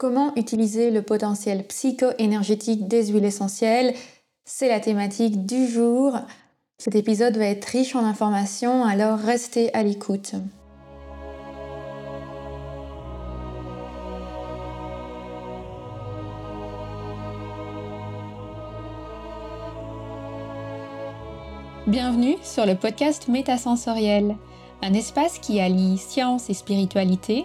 Comment utiliser le potentiel psycho-énergétique des huiles essentielles? C'est la thématique du jour. Cet épisode va être riche en informations, alors restez à l'écoute. Bienvenue sur le podcast Métasensoriel, un espace qui allie science et spiritualité,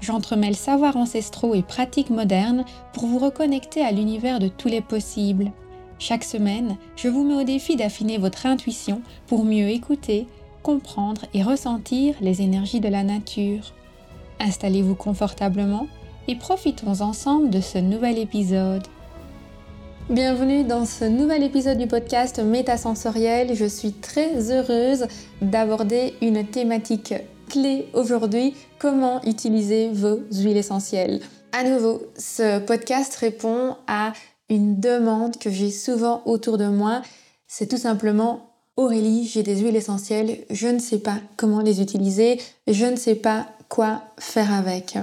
j'entremêle savoirs ancestraux et pratiques modernes pour vous reconnecter à l'univers de tous les possibles. Chaque semaine, je vous mets au défi d'affiner votre intuition pour mieux écouter, comprendre et ressentir les énergies de la nature. Installez-vous confortablement et profitons ensemble de ce nouvel épisode. Bienvenue dans ce nouvel épisode du podcast Métasensoriel. Je suis très heureuse d'aborder une thématique clé aujourd'hui, comment utiliser vos huiles essentielles. À nouveau, ce podcast répond à une demande que j'ai souvent autour de moi, c'est tout simplement Aurélie, j'ai des huiles essentielles, je ne sais pas comment les utiliser, je ne sais pas quoi faire avec.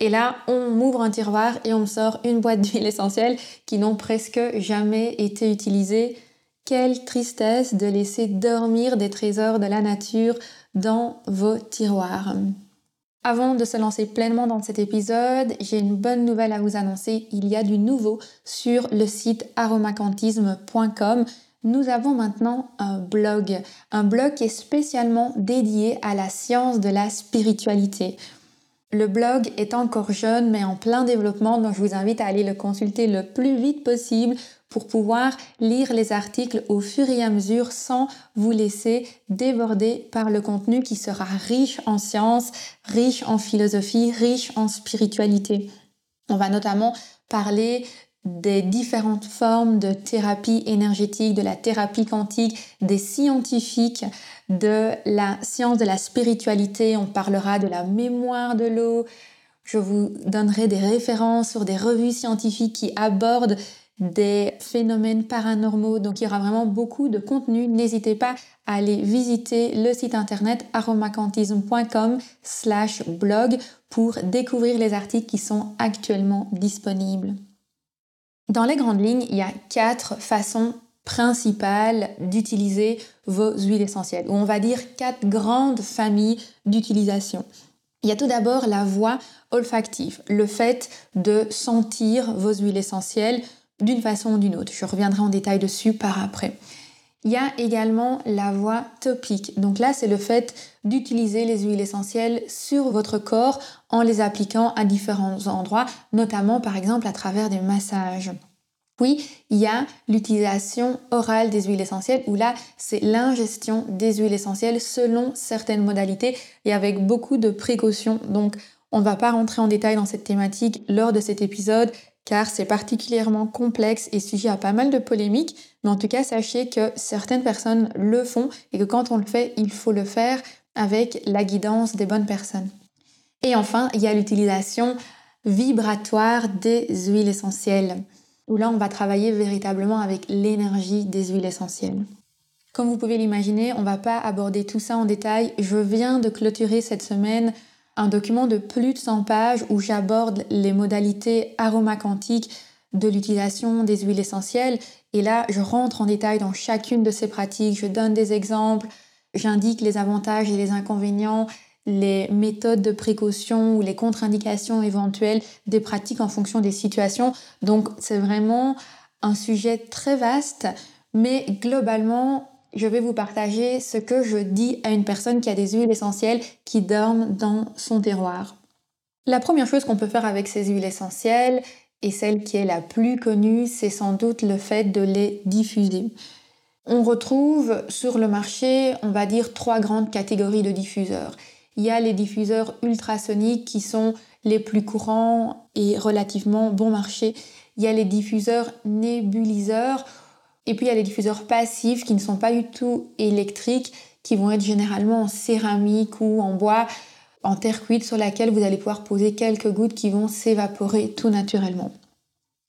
Et là, on m'ouvre un tiroir et on me sort une boîte d'huiles essentielles qui n'ont presque jamais été utilisées. Quelle tristesse de laisser dormir des trésors de la nature dans vos tiroirs. Avant de se lancer pleinement dans cet épisode, j'ai une bonne nouvelle à vous annoncer. Il y a du nouveau sur le site aromacantisme.com. Nous avons maintenant un blog, un blog qui est spécialement dédié à la science de la spiritualité. Le blog est encore jeune mais en plein développement, donc je vous invite à aller le consulter le plus vite possible pour pouvoir lire les articles au fur et à mesure sans vous laisser déborder par le contenu qui sera riche en sciences, riche en philosophie, riche en spiritualité. On va notamment parler des différentes formes de thérapie énergétique, de la thérapie quantique, des scientifiques, de la science de la spiritualité. On parlera de la mémoire de l'eau. Je vous donnerai des références sur des revues scientifiques qui abordent des phénomènes paranormaux. Donc il y aura vraiment beaucoup de contenu. N'hésitez pas à aller visiter le site internet aromacantisme.com slash blog pour découvrir les articles qui sont actuellement disponibles. Dans les grandes lignes, il y a quatre façons principales d'utiliser vos huiles essentielles, ou on va dire quatre grandes familles d'utilisation. Il y a tout d'abord la voie olfactive, le fait de sentir vos huiles essentielles, d'une façon ou d'une autre. Je reviendrai en détail dessus par après. Il y a également la voie topique. Donc là, c'est le fait d'utiliser les huiles essentielles sur votre corps en les appliquant à différents endroits, notamment par exemple à travers des massages. Puis, il y a l'utilisation orale des huiles essentielles, où là, c'est l'ingestion des huiles essentielles selon certaines modalités et avec beaucoup de précautions. Donc, on ne va pas rentrer en détail dans cette thématique lors de cet épisode car c'est particulièrement complexe et sujet à pas mal de polémiques, mais en tout cas sachez que certaines personnes le font et que quand on le fait, il faut le faire avec la guidance des bonnes personnes. Et enfin, il y a l'utilisation vibratoire des huiles essentielles, où là on va travailler véritablement avec l'énergie des huiles essentielles. Comme vous pouvez l'imaginer, on ne va pas aborder tout ça en détail. Je viens de clôturer cette semaine un document de plus de 100 pages où j'aborde les modalités aromacantiques de l'utilisation des huiles essentielles. Et là, je rentre en détail dans chacune de ces pratiques, je donne des exemples, j'indique les avantages et les inconvénients, les méthodes de précaution ou les contre-indications éventuelles des pratiques en fonction des situations. Donc c'est vraiment un sujet très vaste, mais globalement, je vais vous partager ce que je dis à une personne qui a des huiles essentielles qui dorment dans son terroir. La première chose qu'on peut faire avec ces huiles essentielles, et celle qui est la plus connue, c'est sans doute le fait de les diffuser. On retrouve sur le marché, on va dire, trois grandes catégories de diffuseurs. Il y a les diffuseurs ultrasoniques qui sont les plus courants et relativement bon marché. Il y a les diffuseurs nébuliseurs Et puis il y a les diffuseurs passifs qui ne sont pas du tout électriques, qui vont être généralement en céramique ou en bois, en terre cuite sur laquelle vous allez pouvoir poser quelques gouttes qui vont s'évaporer tout naturellement.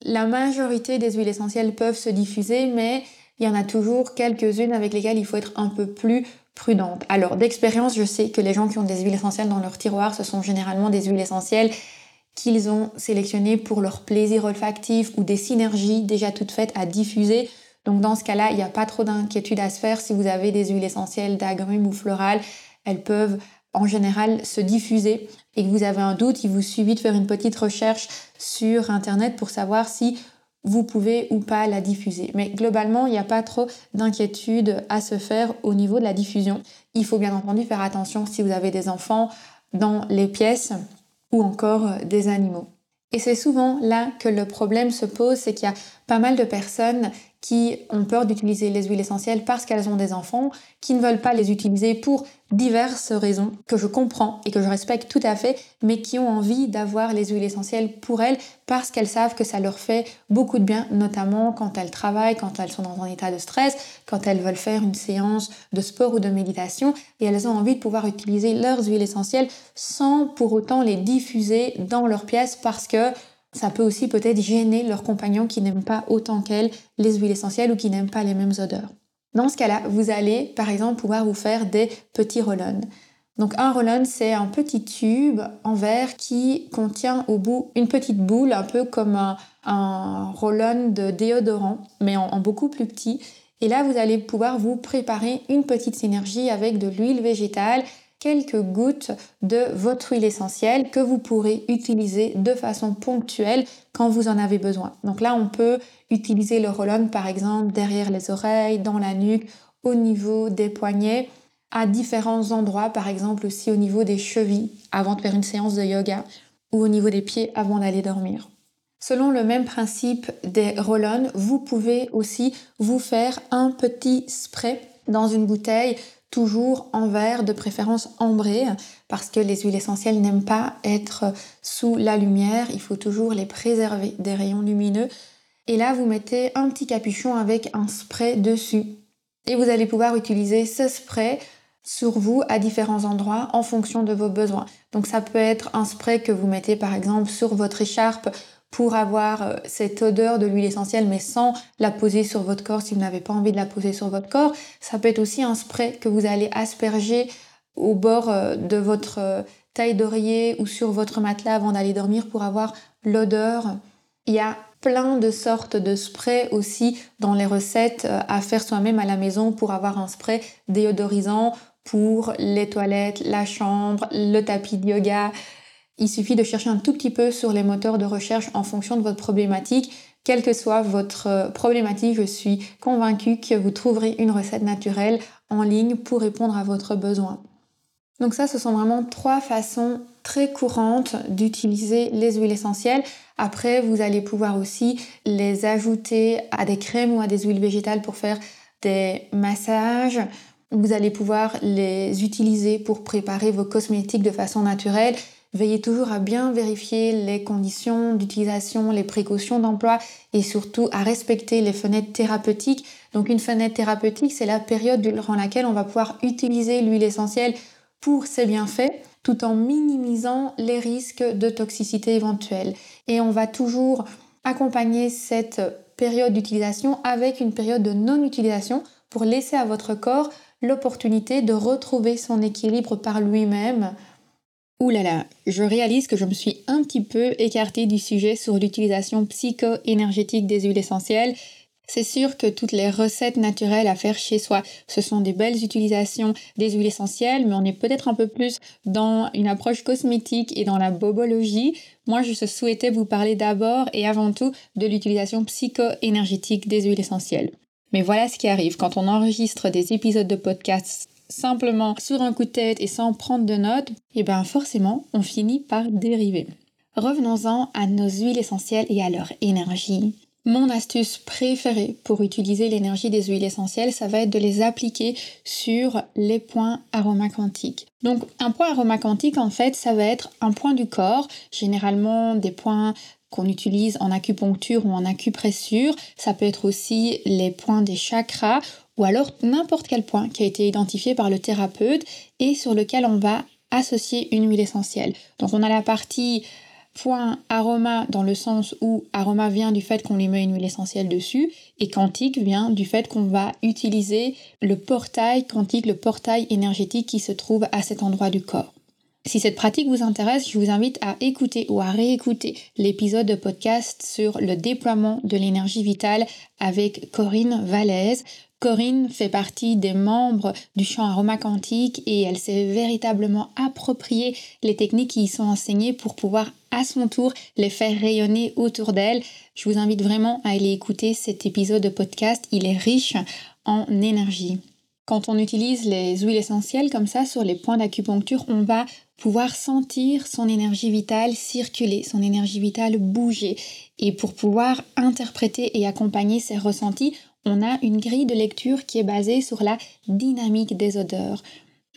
La majorité des huiles essentielles peuvent se diffuser, mais il y en a toujours quelques-unes avec lesquelles il faut être un peu plus prudente. Alors d'expérience, je sais que les gens qui ont des huiles essentielles dans leur tiroir, ce sont généralement des huiles essentielles qu'ils ont sélectionnées pour leur plaisir olfactif ou des synergies déjà toutes faites à diffuser. Donc dans ce cas-là, il n'y a pas trop d'inquiétude à se faire si vous avez des huiles essentielles d'agrumes ou florales. Elles peuvent en général se diffuser et que vous avez un doute, il vous suffit de faire une petite recherche sur Internet pour savoir si vous pouvez ou pas la diffuser. Mais globalement, il n'y a pas trop d'inquiétude à se faire au niveau de la diffusion. Il faut bien entendu faire attention si vous avez des enfants dans les pièces ou encore des animaux. Et c'est souvent là que le problème se pose, c'est qu'il y a pas mal de personnes qui ont peur d'utiliser les huiles essentielles parce qu'elles ont des enfants, qui ne veulent pas les utiliser pour diverses raisons que je comprends et que je respecte tout à fait, mais qui ont envie d'avoir les huiles essentielles pour elles parce qu'elles savent que ça leur fait beaucoup de bien, notamment quand elles travaillent, quand elles sont dans un état de stress, quand elles veulent faire une séance de sport ou de méditation, et elles ont envie de pouvoir utiliser leurs huiles essentielles sans pour autant les diffuser dans leur pièce parce que ça peut aussi peut-être gêner leurs compagnons qui n'aiment pas autant qu'elles les huiles essentielles ou qui n'aiment pas les mêmes odeurs. Dans ce cas-là, vous allez par exemple pouvoir vous faire des petits roll-on. Donc un roll-on, c'est un petit tube en verre qui contient au bout une petite boule, un peu comme un, un roll-on de déodorant, mais en beaucoup plus petit. Et là, vous allez pouvoir vous préparer une petite synergie avec de l'huile végétale quelques gouttes de votre huile essentielle que vous pourrez utiliser de façon ponctuelle quand vous en avez besoin. Donc là, on peut utiliser le roll-on par exemple derrière les oreilles, dans la nuque, au niveau des poignets, à différents endroits, par exemple aussi au niveau des chevilles avant de faire une séance de yoga ou au niveau des pieds avant d'aller dormir. Selon le même principe des roll-on, vous pouvez aussi vous faire un petit spray dans une bouteille toujours en verre, de préférence ambré, parce que les huiles essentielles n'aiment pas être sous la lumière, il faut toujours les préserver des rayons lumineux. Et là, vous mettez un petit capuchon avec un spray dessus. Et vous allez pouvoir utiliser ce spray sur vous à différents endroits en fonction de vos besoins. Donc ça peut être un spray que vous mettez par exemple sur votre écharpe pour avoir euh, cette odeur de l'huile essentielle, mais sans la poser sur votre corps si vous n'avez pas envie de la poser sur votre corps. Ça peut être aussi un spray que vous allez asperger au bord euh, de votre euh, taille d'oreiller ou sur votre matelas avant d'aller dormir pour avoir l'odeur. Il y a plein de sortes de sprays aussi dans les recettes à faire soi-même à la maison pour avoir un spray déodorisant pour les toilettes, la chambre, le tapis de yoga, il suffit de chercher un tout petit peu sur les moteurs de recherche en fonction de votre problématique. Quelle que soit votre euh, problématique, je suis convaincue que vous trouverez une recette naturelle en ligne pour répondre à votre besoin. Donc ça, ce sont vraiment trois façons très courantes d'utiliser les huiles essentielles. Après, vous allez pouvoir aussi les ajouter à des crèmes ou à des huiles végétales pour faire des massages. Vous allez pouvoir les utiliser pour préparer vos cosmétiques de façon naturelle Veillez toujours à bien vérifier les conditions d'utilisation, les précautions d'emploi et surtout à respecter les fenêtres thérapeutiques. Donc une fenêtre thérapeutique, c'est la période durant laquelle on va pouvoir utiliser l'huile essentielle pour ses bienfaits tout en minimisant les risques de toxicité éventuelle. Et on va toujours accompagner cette période d'utilisation avec une période de non-utilisation pour laisser à votre corps l'opportunité de retrouver son équilibre par lui-même Ouh là là, je réalise que je me suis un petit peu écartée du sujet sur l'utilisation psycho-énergétique des huiles essentielles. C'est sûr que toutes les recettes naturelles à faire chez soi, ce sont des belles utilisations des huiles essentielles, mais on est peut-être un peu plus dans une approche cosmétique et dans la bobologie. Moi, je souhaitais vous parler d'abord et avant tout de l'utilisation psycho-énergétique des huiles essentielles. Mais voilà ce qui arrive quand on enregistre des épisodes de podcast simplement sur un coup de tête et sans prendre de notes, et eh bien forcément, on finit par dériver. Revenons-en à nos huiles essentielles et à leur énergie. Mon astuce préférée pour utiliser l'énergie des huiles essentielles, ça va être de les appliquer sur les points aromacantiques. Donc un point aromacantique, en fait, ça va être un point du corps, généralement des points qu'on utilise en acupuncture ou en acupressure. Ça peut être aussi les points des chakras ou alors n'importe quel point qui a été identifié par le thérapeute et sur lequel on va associer une huile essentielle. Donc on a la partie point aroma dans le sens où aroma vient du fait qu'on lui met une huile essentielle dessus et quantique vient du fait qu'on va utiliser le portail quantique, le portail énergétique qui se trouve à cet endroit du corps. Si cette pratique vous intéresse, je vous invite à écouter ou à réécouter l'épisode de podcast sur le déploiement de l'énergie vitale avec Corinne Valaise. Corinne fait partie des membres du champ aroma quantique et elle s'est véritablement approprié les techniques qui y sont enseignées pour pouvoir à son tour les faire rayonner autour d'elle. Je vous invite vraiment à aller écouter cet épisode de podcast, il est riche en énergie. Quand on utilise les huiles essentielles comme ça sur les points d'acupuncture, on va pouvoir sentir son énergie vitale circuler, son énergie vitale bouger. Et pour pouvoir interpréter et accompagner ces ressentis, on a une grille de lecture qui est basée sur la dynamique des odeurs.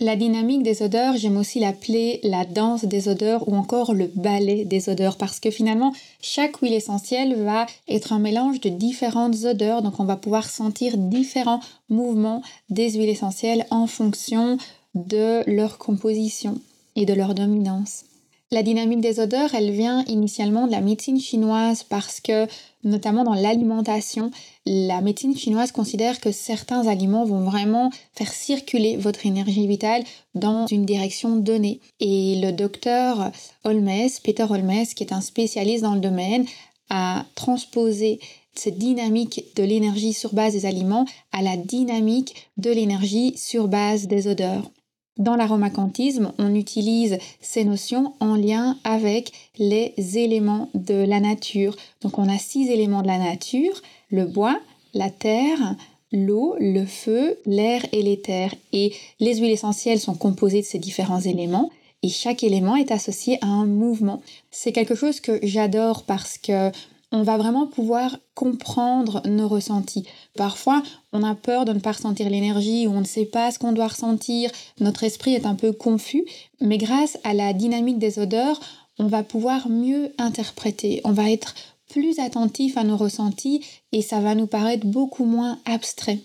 La dynamique des odeurs, j'aime aussi l'appeler la danse des odeurs ou encore le ballet des odeurs parce que finalement, chaque huile essentielle va être un mélange de différentes odeurs, donc on va pouvoir sentir différents mouvements des huiles essentielles en fonction de leur composition et de leur dominance. La dynamique des odeurs, elle vient initialement de la médecine chinoise parce que, notamment dans l'alimentation, la médecine chinoise considère que certains aliments vont vraiment faire circuler votre énergie vitale dans une direction donnée. Et le docteur Holmes, Peter Holmes, qui est un spécialiste dans le domaine, a transposé cette dynamique de l'énergie sur base des aliments à la dynamique de l'énergie sur base des odeurs. Dans l'aromacantisme, on utilise ces notions en lien avec les éléments de la nature. Donc on a six éléments de la nature, le bois, la terre, l'eau, le feu, l'air et l'éther. Et les huiles essentielles sont composées de ces différents éléments et chaque élément est associé à un mouvement. C'est quelque chose que j'adore parce que on va vraiment pouvoir comprendre nos ressentis. Parfois, on a peur de ne pas ressentir l'énergie ou on ne sait pas ce qu'on doit ressentir, notre esprit est un peu confus, mais grâce à la dynamique des odeurs, on va pouvoir mieux interpréter, on va être plus attentif à nos ressentis et ça va nous paraître beaucoup moins abstrait.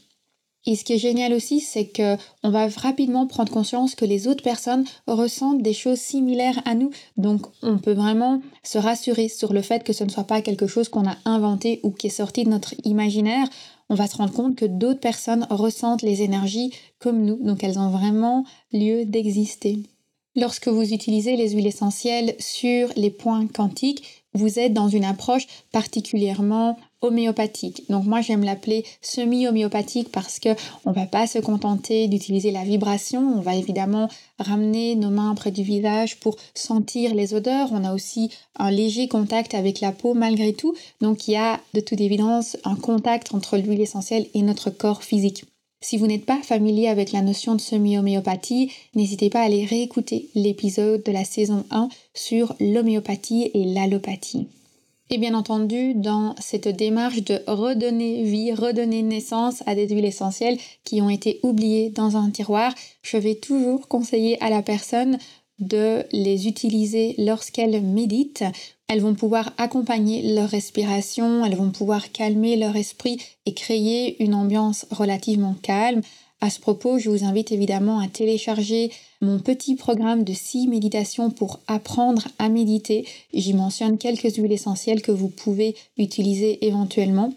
Et ce qui est génial aussi, c'est que on va rapidement prendre conscience que les autres personnes ressentent des choses similaires à nous. Donc, on peut vraiment se rassurer sur le fait que ce ne soit pas quelque chose qu'on a inventé ou qui est sorti de notre imaginaire. On va se rendre compte que d'autres personnes ressentent les énergies comme nous. Donc, elles ont vraiment lieu d'exister. Lorsque vous utilisez les huiles essentielles sur les points quantiques, vous êtes dans une approche particulièrement homéopathique. Donc moi j'aime l'appeler semi-homéopathique parce que on va pas se contenter d'utiliser la vibration, on va évidemment ramener nos mains près du visage pour sentir les odeurs, on a aussi un léger contact avec la peau malgré tout. Donc il y a de toute évidence un contact entre l'huile essentielle et notre corps physique. Si vous n'êtes pas familier avec la notion de semi-homéopathie, n'hésitez pas à aller réécouter l'épisode de la saison 1 sur l'homéopathie et l'allopathie. Et bien entendu, dans cette démarche de redonner vie, redonner naissance à des huiles essentielles qui ont été oubliées dans un tiroir, je vais toujours conseiller à la personne de les utiliser lorsqu'elle médite. Elles vont pouvoir accompagner leur respiration, elles vont pouvoir calmer leur esprit et créer une ambiance relativement calme. À ce propos, je vous invite évidemment à télécharger mon petit programme de 6 méditations pour apprendre à méditer. J'y mentionne quelques huiles essentielles que vous pouvez utiliser éventuellement.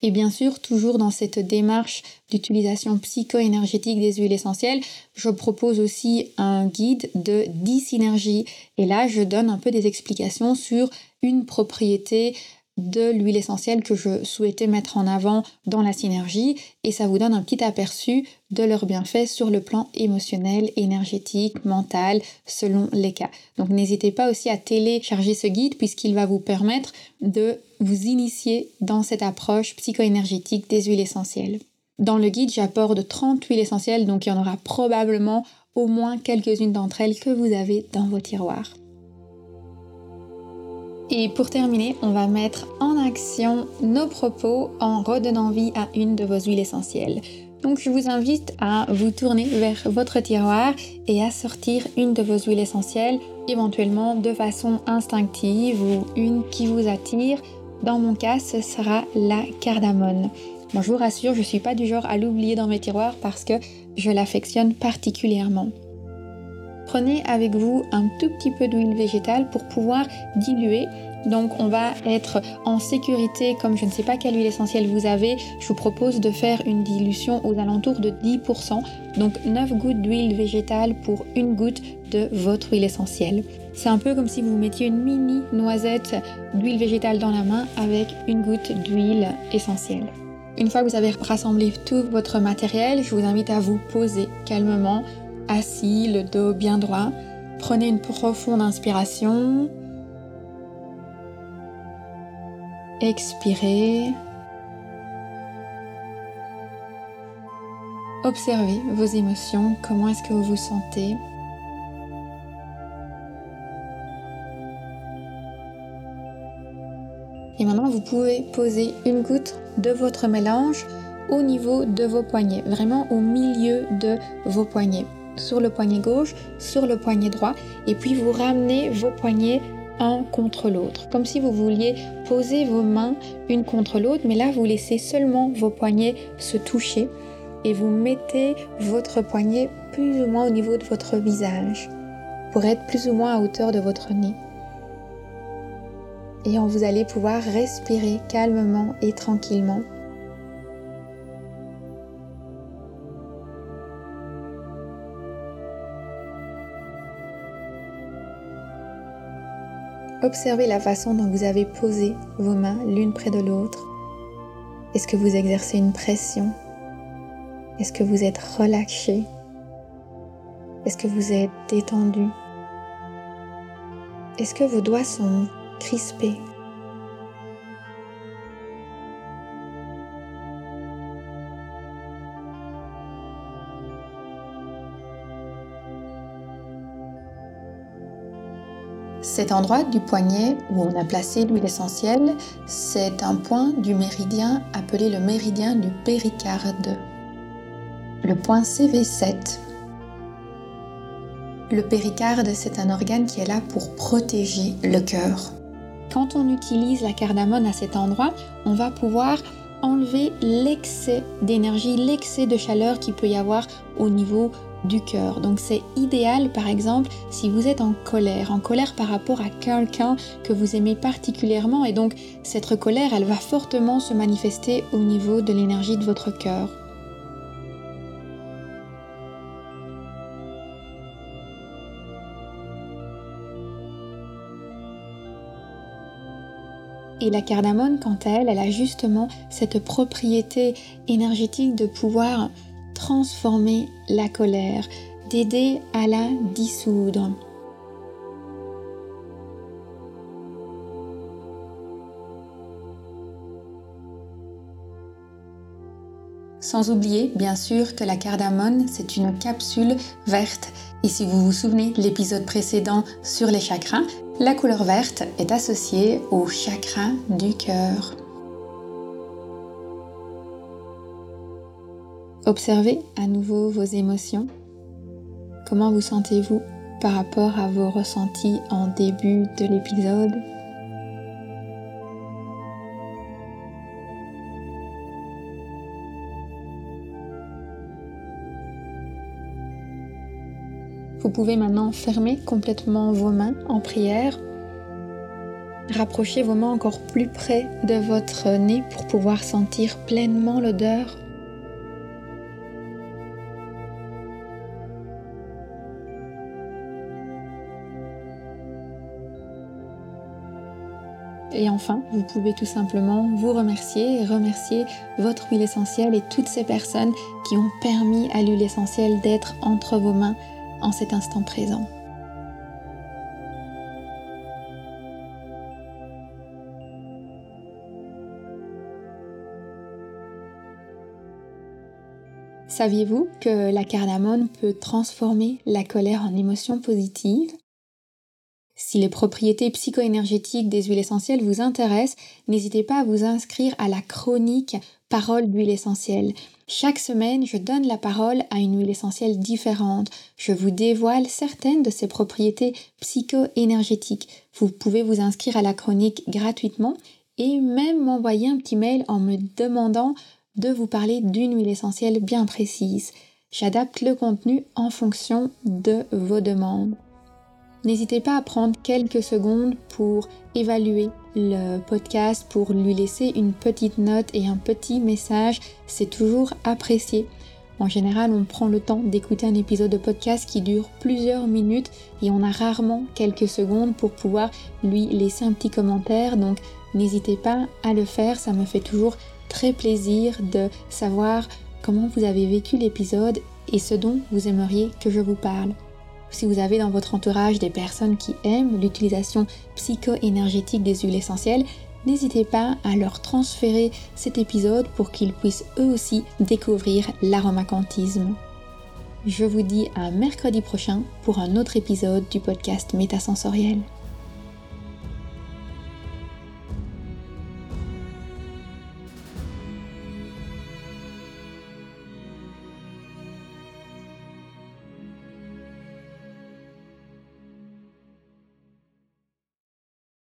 Et bien sûr, toujours dans cette démarche d'utilisation psycho-énergétique des huiles essentielles, je propose aussi un guide de 10 synergies. Et là, je donne un peu des explications sur une propriété de l'huile essentielle que je souhaitais mettre en avant dans la synergie et ça vous donne un petit aperçu de leurs bienfaits sur le plan émotionnel, énergétique, mental, selon les cas. Donc n'hésitez pas aussi à télécharger ce guide puisqu'il va vous permettre de vous initier dans cette approche psycho-énergétique des huiles essentielles. Dans le guide, j'apporte 30 huiles essentielles, donc il y en aura probablement au moins quelques-unes d'entre elles que vous avez dans vos tiroirs. Et pour terminer, on va mettre en action nos propos en redonnant vie à une de vos huiles essentielles. Donc je vous invite à vous tourner vers votre tiroir et à sortir une de vos huiles essentielles, éventuellement de façon instinctive ou une qui vous attire. Dans mon cas, ce sera la cardamone. Bon, je vous rassure, je ne suis pas du genre à l'oublier dans mes tiroirs parce que je l'affectionne particulièrement. Prenez avec vous un tout petit peu d'huile végétale pour pouvoir diluer. Donc on va être en sécurité comme je ne sais pas quelle huile essentielle vous avez. Je vous propose de faire une dilution aux alentours de 10%. Donc 9 gouttes d'huile végétale pour une goutte de votre huile essentielle. C'est un peu comme si vous mettiez une mini noisette d'huile végétale dans la main avec une goutte d'huile essentielle. Une fois que vous avez rassemblé tout votre matériel, je vous invite à vous poser calmement assis, le dos bien droit. Prenez une profonde inspiration. Expirez. Observez vos émotions, comment est-ce que vous vous sentez. Et maintenant, vous pouvez poser une goutte de votre mélange au niveau de vos poignets, vraiment au milieu de vos poignets sur le poignet gauche, sur le poignet droit, et puis vous ramenez vos poignets un contre l'autre, comme si vous vouliez poser vos mains une contre l'autre, mais là vous laissez seulement vos poignets se toucher et vous mettez votre poignet plus ou moins au niveau de votre visage pour être plus ou moins à hauteur de votre nez. Et vous allez pouvoir respirer calmement et tranquillement Observez la façon dont vous avez posé vos mains l'une près de l'autre. Est-ce que vous exercez une pression? Est-ce que vous êtes relâché Est-ce que vous êtes détendu? Est-ce que vos doigts sont crispés? Cet endroit du poignet où on a placé l'huile essentielle, c'est un point du méridien appelé le méridien du péricarde. Le point CV7. Le péricarde, c'est un organe qui est là pour protéger le cœur. Quand on utilise la cardamone à cet endroit, on va pouvoir enlever l'excès d'énergie, l'excès de chaleur qu'il peut y avoir au niveau du cœur. Donc c'est idéal par exemple si vous êtes en colère, en colère par rapport à quelqu'un que vous aimez particulièrement et donc cette colère elle va fortement se manifester au niveau de l'énergie de votre cœur. Et la cardamone, quant à elle, elle a justement cette propriété énergétique de pouvoir transformer la colère, d'aider à la dissoudre. Sans oublier, bien sûr, que la cardamone, c'est une capsule verte. Et si vous vous souvenez de l'épisode précédent sur les chakras, la couleur verte est associée au chakra du cœur. Observez à nouveau vos émotions. Comment vous sentez-vous par rapport à vos ressentis en début de l'épisode? Vous pouvez maintenant fermer complètement vos mains en prière. Rapprochez vos mains encore plus près de votre nez pour pouvoir sentir pleinement l'odeur Et enfin, vous pouvez tout simplement vous remercier et remercier votre huile essentielle et toutes ces personnes qui ont permis à l'huile essentielle d'être entre vos mains en cet instant présent. Saviez-vous que la cardamone peut transformer la colère en émotion positive? Si les propriétés psycho-énergétiques des huiles essentielles vous intéressent, n'hésitez pas à vous inscrire à la chronique Parole d'huile essentielle. Chaque semaine, je donne la parole à une huile essentielle différente. Je vous dévoile certaines de ses propriétés psycho-énergétiques. Vous pouvez vous inscrire à la chronique gratuitement et même m'envoyer un petit mail en me demandant de vous parler d'une huile essentielle bien précise. J'adapte le contenu en fonction de vos demandes. N'hésitez pas à prendre quelques secondes pour évaluer le podcast, pour lui laisser une petite note et un petit message. C'est toujours apprécié. En général, on prend le temps d'écouter un épisode de podcast qui dure plusieurs minutes et on a rarement quelques secondes pour pouvoir lui laisser un petit commentaire. Donc n'hésitez pas à le faire, ça me fait toujours très plaisir de savoir comment vous avez vécu l'épisode et ce dont vous aimeriez que je vous parle. Si vous avez dans votre entourage des personnes qui aiment l'utilisation psycho-énergétique des huiles essentielles, n'hésitez pas à leur transférer cet épisode pour qu'ils puissent eux aussi découvrir l'aromacantisme. Je vous dis à mercredi prochain pour un autre épisode du podcast Métasensoriel.